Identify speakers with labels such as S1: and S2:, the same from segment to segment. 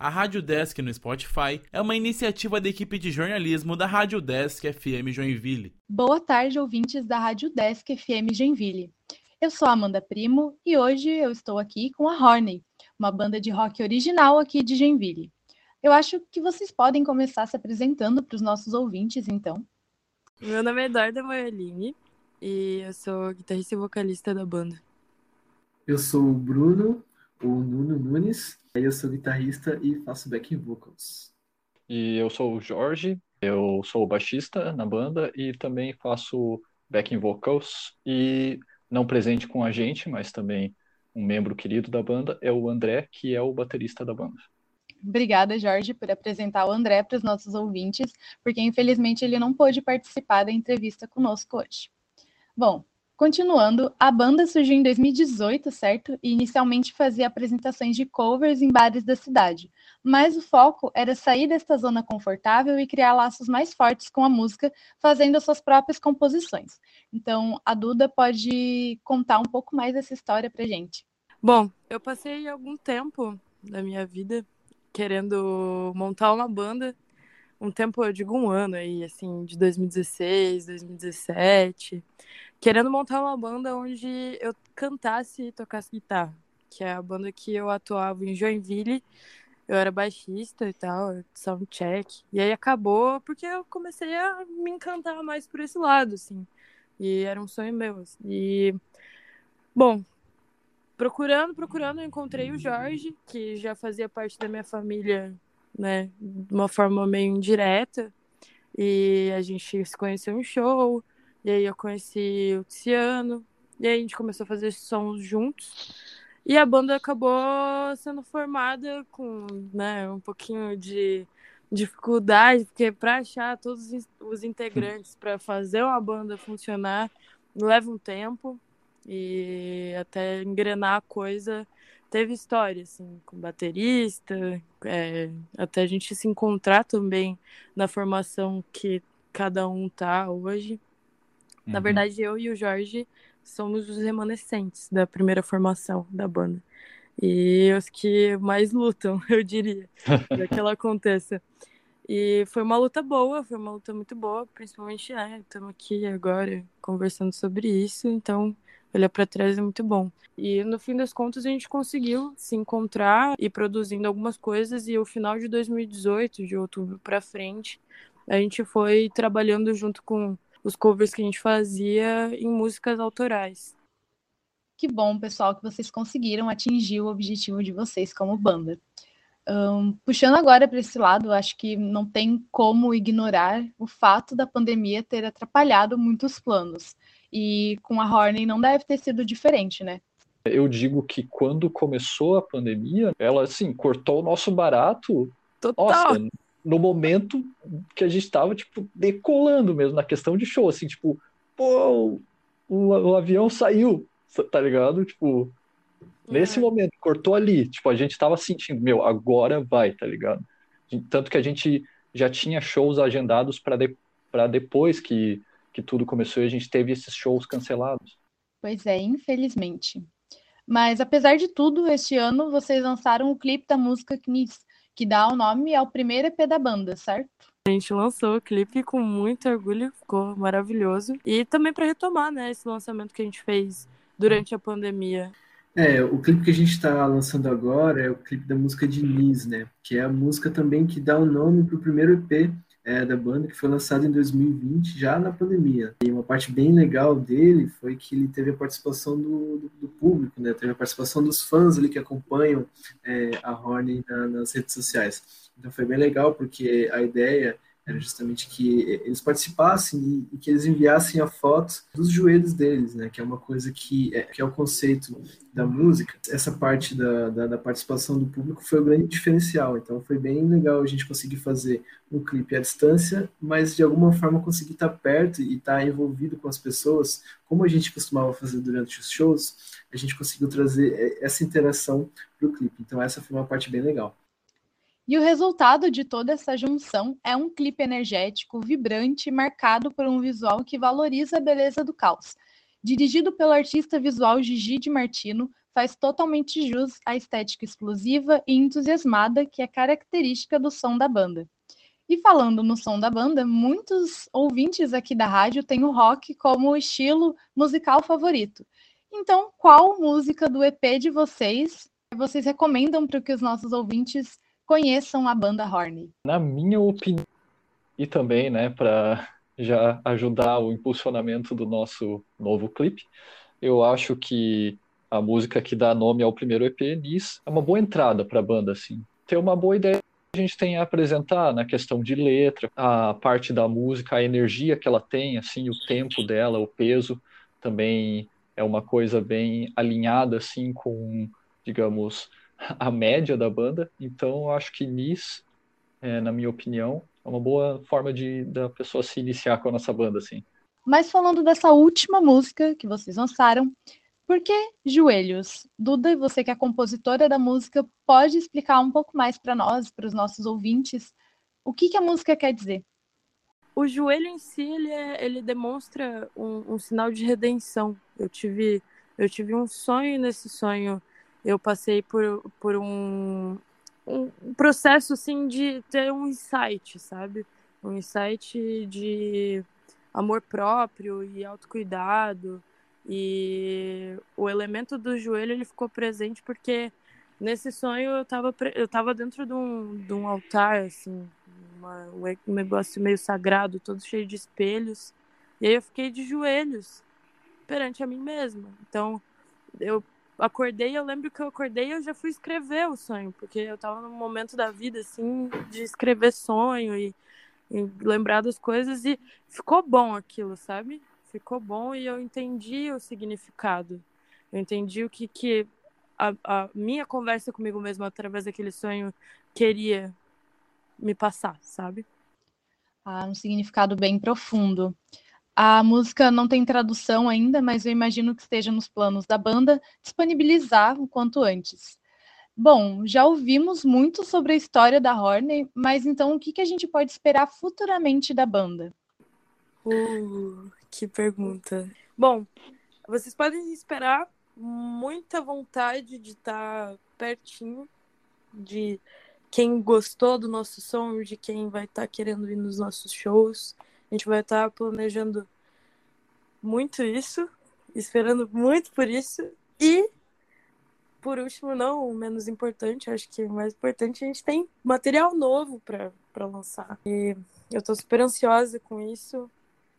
S1: A Rádio Desk no Spotify é uma iniciativa da equipe de jornalismo da Rádio Desk FM Joinville.
S2: Boa tarde, ouvintes da Rádio Desk FM Joinville. Eu sou Amanda Primo e hoje eu estou aqui com a Horney, uma banda de rock original aqui de Joinville. Eu acho que vocês podem começar se apresentando para os nossos ouvintes, então.
S3: Meu nome é Eduarda Moeline e eu sou guitarrista e vocalista da banda.
S4: Eu sou o Bruno, o Nuno Nunes, eu sou guitarrista e faço backing vocals.
S5: E eu sou o Jorge, eu sou baixista na banda e também faço backing vocals e não presente com a gente, mas também um membro querido da banda é o André, que é o baterista da banda.
S2: Obrigada, Jorge, por apresentar o André para os nossos ouvintes, porque infelizmente ele não pôde participar da entrevista conosco hoje. Bom, continuando, a banda surgiu em 2018, certo? E inicialmente fazia apresentações de covers em bares da cidade, mas o foco era sair desta zona confortável e criar laços mais fortes com a música, fazendo as suas próprias composições. Então, a Duda pode contar um pouco mais dessa história para gente.
S3: Bom, eu passei algum tempo da minha vida querendo montar uma banda um tempo, eu digo um ano aí, assim, de 2016, 2017, querendo montar uma banda onde eu cantasse e tocasse guitarra, que é a banda que eu atuava em Joinville. Eu era baixista e tal, soundcheck. E aí acabou porque eu comecei a me encantar mais por esse lado, assim. E era um sonho meu. Assim. E, bom, procurando, procurando, eu encontrei o Jorge, que já fazia parte da minha família né, de uma forma meio indireta. E a gente se conheceu em show, e aí eu conheci o Tiziano, e aí a gente começou a fazer sons juntos. E a banda acabou sendo formada com né, um pouquinho de dificuldade, porque para achar todos os integrantes para fazer uma banda funcionar leva um tempo e até engrenar a coisa teve história, assim, com baterista, é, até a gente se encontrar também na formação que cada um tá hoje. Uhum. Na verdade, eu e o Jorge somos os remanescentes da primeira formação da banda. E os que mais lutam, eu diria, para que ela aconteça. E foi uma luta boa, foi uma luta muito boa, principalmente, né, estamos aqui agora conversando sobre isso, então olhar para trás é muito bom. E no fim das contas a gente conseguiu se encontrar e produzindo algumas coisas e o final de 2018, de outubro para frente, a gente foi trabalhando junto com os covers que a gente fazia em músicas autorais.
S2: Que bom, pessoal, que vocês conseguiram atingir o objetivo de vocês como banda. Um, puxando agora para esse lado, acho que não tem como ignorar o fato da pandemia ter atrapalhado muitos planos. E com a Horney não deve ter sido diferente, né?
S5: Eu digo que quando começou a pandemia, ela assim cortou o nosso barato.
S3: Total.
S5: Nossa, no momento que a gente estava tipo decolando mesmo na questão de show, assim, tipo, pô, o, o avião saiu, tá ligado? Tipo, nesse é. momento cortou ali, tipo, a gente tava sentindo, meu, agora vai, tá ligado? Tanto que a gente já tinha shows agendados para de, para depois que que tudo começou e a gente teve esses shows cancelados.
S2: Pois é, infelizmente. Mas apesar de tudo, este ano vocês lançaram o clipe da música Knis, que dá o nome ao primeiro EP da banda, certo?
S3: A gente lançou o clipe com muito orgulho, ficou maravilhoso. E também para retomar, né, esse lançamento que a gente fez durante a pandemia.
S4: É, o clipe que a gente está lançando agora é o clipe da música de Nis, né? Que é a música também que dá o nome para o primeiro EP é, da banda, que foi lançado em 2020, já na pandemia. E uma parte bem legal dele foi que ele teve a participação do, do, do público, né? Teve a participação dos fãs ali que acompanham é, a Horny na, nas redes sociais. Então foi bem legal, porque a ideia era justamente que eles participassem e, que eles enviassem a foto dos joelhos deles, né? Que é uma coisa que é, que é o conceito da música. Essa parte da, da, da, participação do público foi o grande diferencial. Então foi bem legal a gente conseguir fazer um clipe à distância, mas de alguma forma conseguir estar perto e estar envolvido com as pessoas, como a gente costumava fazer durante os shows, a gente conseguiu trazer essa interação para o clipe. Então essa foi uma parte bem legal.
S2: E o resultado de toda essa junção é um clipe energético, vibrante, marcado por um visual que valoriza a beleza do caos. Dirigido pelo artista visual Gigi de Martino, faz totalmente jus à estética explosiva e entusiasmada que é característica do som da banda. E falando no som da banda, muitos ouvintes aqui da rádio têm o rock como estilo musical favorito. Então, qual música do EP de vocês vocês recomendam para que os nossos ouvintes conheçam a banda Horny?
S5: Na minha opinião, e também, né, para já ajudar o impulsionamento do nosso novo clipe, eu acho que a música que dá nome ao primeiro EP, Nis, é uma boa entrada para a banda, assim. Tem uma boa ideia a gente tem a apresentar na questão de letra, a parte da música, a energia que ela tem, assim, o tempo dela, o peso, também é uma coisa bem alinhada, assim, com, digamos, a média da banda. Então, eu acho que Nis, é, na minha opinião, é uma boa forma de da pessoa se iniciar com a nossa banda, assim.
S2: Mas falando dessa última música que vocês lançaram, por que Joelhos? Duda, você que é compositora da música, pode explicar um pouco mais para nós, para os nossos ouvintes, o que, que a música quer dizer?
S3: O joelho em si, ele, é, ele demonstra um, um, sinal de redenção. Eu tive, eu tive um sonho e nesse sonho eu passei por, por um, um processo, assim, de ter um insight, sabe? Um insight de amor próprio e autocuidado e o elemento do joelho ele ficou presente porque nesse sonho eu estava eu tava dentro de um, de um altar, assim, uma, um negócio meio sagrado, todo cheio de espelhos. E aí eu fiquei de joelhos perante a mim mesma. Então eu acordei, eu lembro que eu acordei e eu já fui escrever o sonho, porque eu estava num momento da vida, assim, de escrever sonho e, e lembrar das coisas e ficou bom aquilo, sabe? ficou bom e eu entendi o significado. Eu entendi o que, que a, a minha conversa comigo mesma através daquele sonho queria me passar, sabe?
S2: Ah, um significado bem profundo. A música não tem tradução ainda, mas eu imagino que esteja nos planos da banda disponibilizar o quanto antes. Bom, já ouvimos muito sobre a história da Horney, mas então o que, que a gente pode esperar futuramente da banda?
S3: Uh, que pergunta. Bom, vocês podem esperar muita vontade de estar pertinho de quem gostou do nosso som, de quem vai estar querendo ir nos nossos shows. A gente vai estar planejando muito isso, esperando muito por isso. E, por último, não menos importante, acho que o mais importante, a gente tem material novo para lançar. E eu estou super ansiosa com isso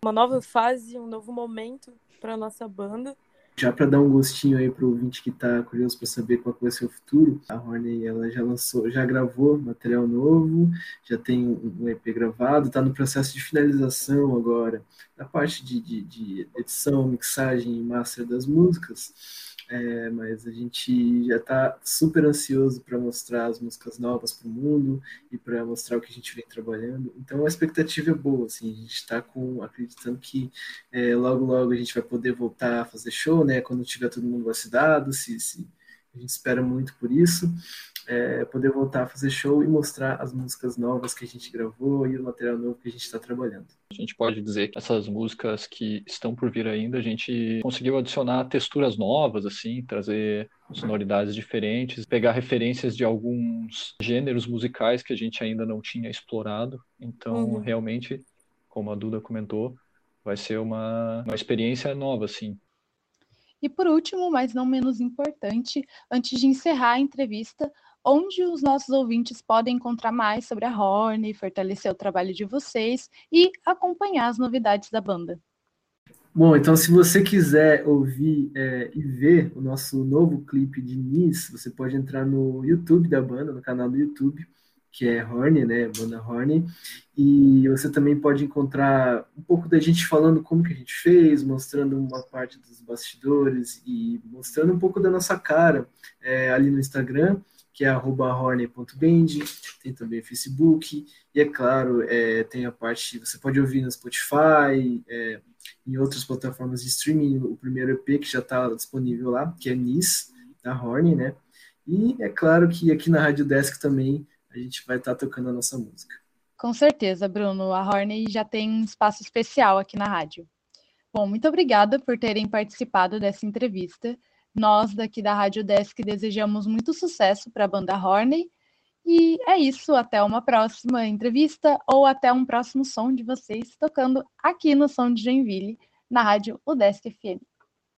S3: uma nova fase, um novo momento para nossa banda.
S4: Já para dar um gostinho aí para o ouvinte que está curioso para saber qual vai ser o futuro, a Horney ela já lançou, já gravou material novo, já tem um EP gravado, está no processo de finalização agora, da parte de, de, de edição, mixagem e master das músicas. É, mas a gente já está super ansioso para mostrar as músicas novas para o mundo e para mostrar o que a gente vem trabalhando. Então a expectativa é boa, assim, a gente está acreditando que é, logo logo a gente vai poder voltar a fazer show, né? Quando tiver todo mundo vacinado, se, se a gente espera muito por isso é, poder voltar a fazer show e mostrar as músicas novas que a gente gravou e o material novo que a gente está trabalhando.
S5: A gente pode dizer que essas músicas que estão por vir ainda, a gente conseguiu adicionar texturas novas, assim, trazer sonoridades diferentes, pegar referências de alguns gêneros musicais que a gente ainda não tinha explorado. Então, uhum. realmente, como a Duda comentou, vai ser uma, uma experiência nova, assim.
S2: E por último, mas não menos importante, antes de encerrar a entrevista, onde os nossos ouvintes podem encontrar mais sobre a Horn, fortalecer o trabalho de vocês e acompanhar as novidades da banda.
S4: Bom, então se você quiser ouvir é, e ver o nosso novo clipe de Nis, você pode entrar no YouTube da banda, no canal do YouTube, que é Horny, né, banda Horny, e você também pode encontrar um pouco da gente falando como que a gente fez, mostrando uma parte dos bastidores e mostrando um pouco da nossa cara é, ali no Instagram que é horny.band, tem também o Facebook, e é claro, é, tem a parte, você pode ouvir no Spotify, é, em outras plataformas de streaming, o primeiro EP que já está disponível lá, que é Nis, da Horny, né? E é claro que aqui na Rádio Desk também a gente vai estar tá tocando a nossa música.
S2: Com certeza, Bruno. A Horny já tem um espaço especial aqui na rádio. Bom, muito obrigada por terem participado dessa entrevista. Nós daqui da Rádio Desk desejamos muito sucesso para a banda Horney. E é isso, até uma próxima entrevista ou até um próximo som de vocês tocando aqui no Som de Joinville, na rádio Udesc FM.